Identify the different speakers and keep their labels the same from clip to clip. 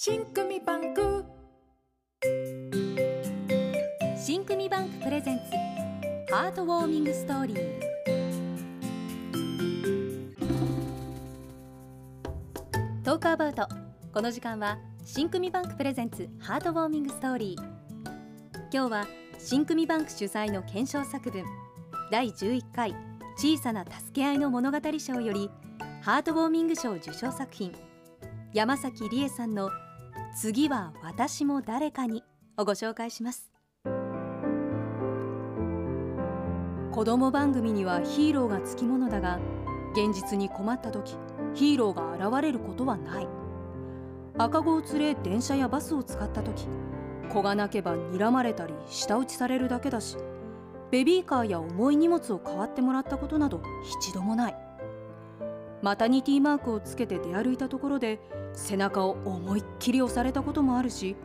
Speaker 1: 信組バンク。
Speaker 2: 信組バンク presents heart warming story。Talk about。この時間は信組バンク presents heart warming story。今日は信組バンク主催の懸賞作文第11回小さな助け合いの物語賞よりハートウォーミング賞受賞作品山崎理恵さんの次は私も誰かにをご紹介します。子供番組にはヒーローがつきものだが現実に困った時ヒーローが現れることはない。赤子を連れ電車やバスを使った時子が泣けば睨まれたり舌打ちされるだけだしベビーカーや重い荷物を代わってもらったことなど一度もない。マタニティマークをつけて出歩いたところで背中を思いっきり押されたこともあるし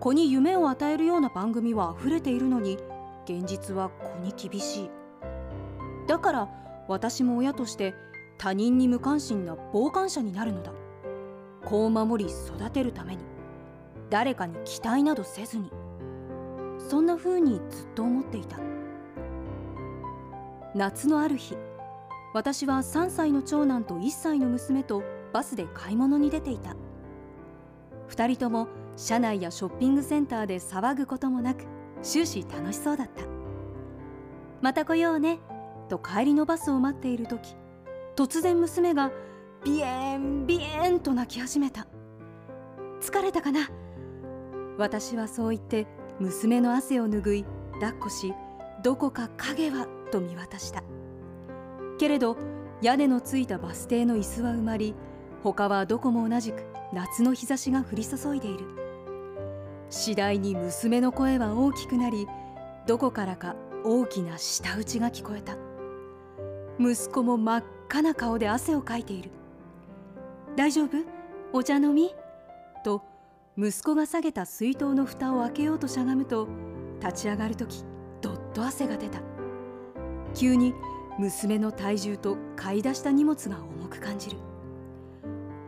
Speaker 2: 子に夢を与えるような番組は溢れているのに現実は子に厳しい。だから私も親として他人に無関心な傍観者になるのだ。子を守り育てるために誰かに期待などせずに。そんな風にずっと思っていた。夏のある日私は3歳の長男と1歳の娘とバスで買い物に出ていた。2人とも車内やショッピングセンターで騒ぐこともなく終始楽しそうだった。また来ようねと帰りのバスを待っている時突然娘がビエンビエンと泣き始めた。疲れたかな？私はそう言って娘の汗を拭い抱っこしどこか影はと見渡した。けれど屋根のついたバス停の椅子は埋まり他はどこも同じく夏の日差しが降り注いでいる。次第に娘の声は大きくなりどこからか大きな舌打ちが聞こえた。息子も真っ赤な顔で汗をかいている。大丈夫？お茶飲み？と息子が下げた水筒の蓋を開けようとしゃがむと立ち上がる時どっと汗が出た。急に娘の体重と買い出した荷物が重く感じる。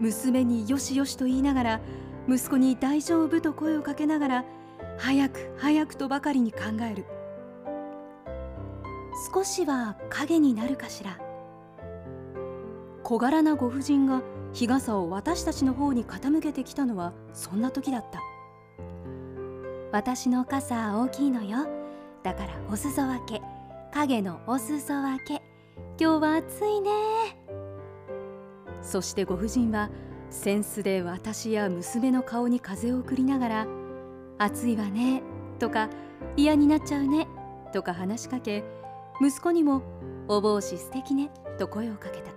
Speaker 2: 娘によしよしと言いながら息子に大丈夫と声をかけながら早く早くとばかりに考える。少しは影になるかしら。小柄なご婦人が日傘を私たちの方に傾けてきたのはそんな時だった。私の傘大きいのよ。だからお裾分け。影のお裾分け。今日は暑いね。そしてご婦人は扇子で私や娘の顔に風を送りながら「暑いわね」とか「嫌になっちゃうね」とか話しかけ息子にも「お帽子素敵ね」と声をかけた。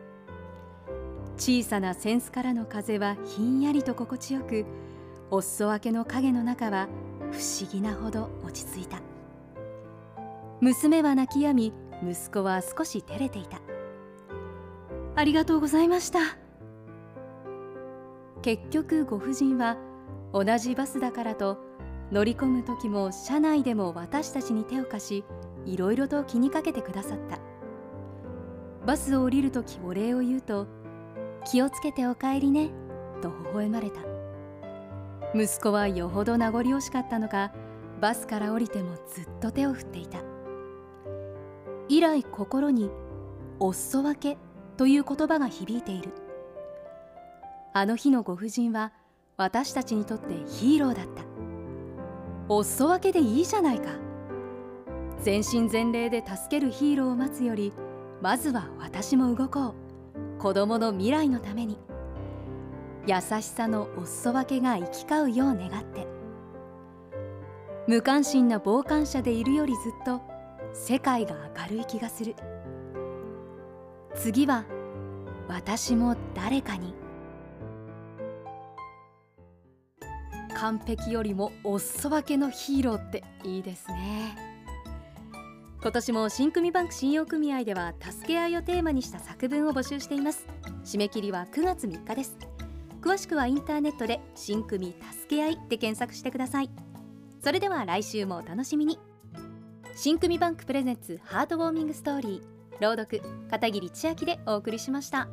Speaker 2: 小さな扇子からの風はひんやりと心地よくお裾分けの影の中は不思議なほど落ち着いた。娘は泣き止み息子は少し照れていた。ありがとうございました。結局ご婦人は同じバスだからと乗り込む時も車内でも私たちに手を貸しいろいろと気にかけてくださった。バスを降りる時お礼を言うと「気をつけてお帰りね」と微笑まれた。息子はよほど名残惜しかったのかバスから降りてもずっと手を振っていた。以来心に「お裾分け」という言葉が響いている。あの日のご婦人は私たちにとってヒーローだった。お裾分けでいいじゃないか。全身全霊で助けるヒーローを待つよりまずは私も動こう。子供の未来のために。優しさのお裾分けが行き交うよう願って。無関心な傍観者でいるよりずっと世界が明るい気がする。次は私も誰かに。完璧よりもお裾分けのヒーローっていいですね。今年も新組バンク信用組合では助け合いをテーマにした作文を募集しています。締め切りは9月3日です。詳しくはインターネットで新組助け合いで検索してください。それでは来週もお楽しみに。新組バンクプレゼンツハートウォーミングストーリー朗読片桐千秋でお送りしました。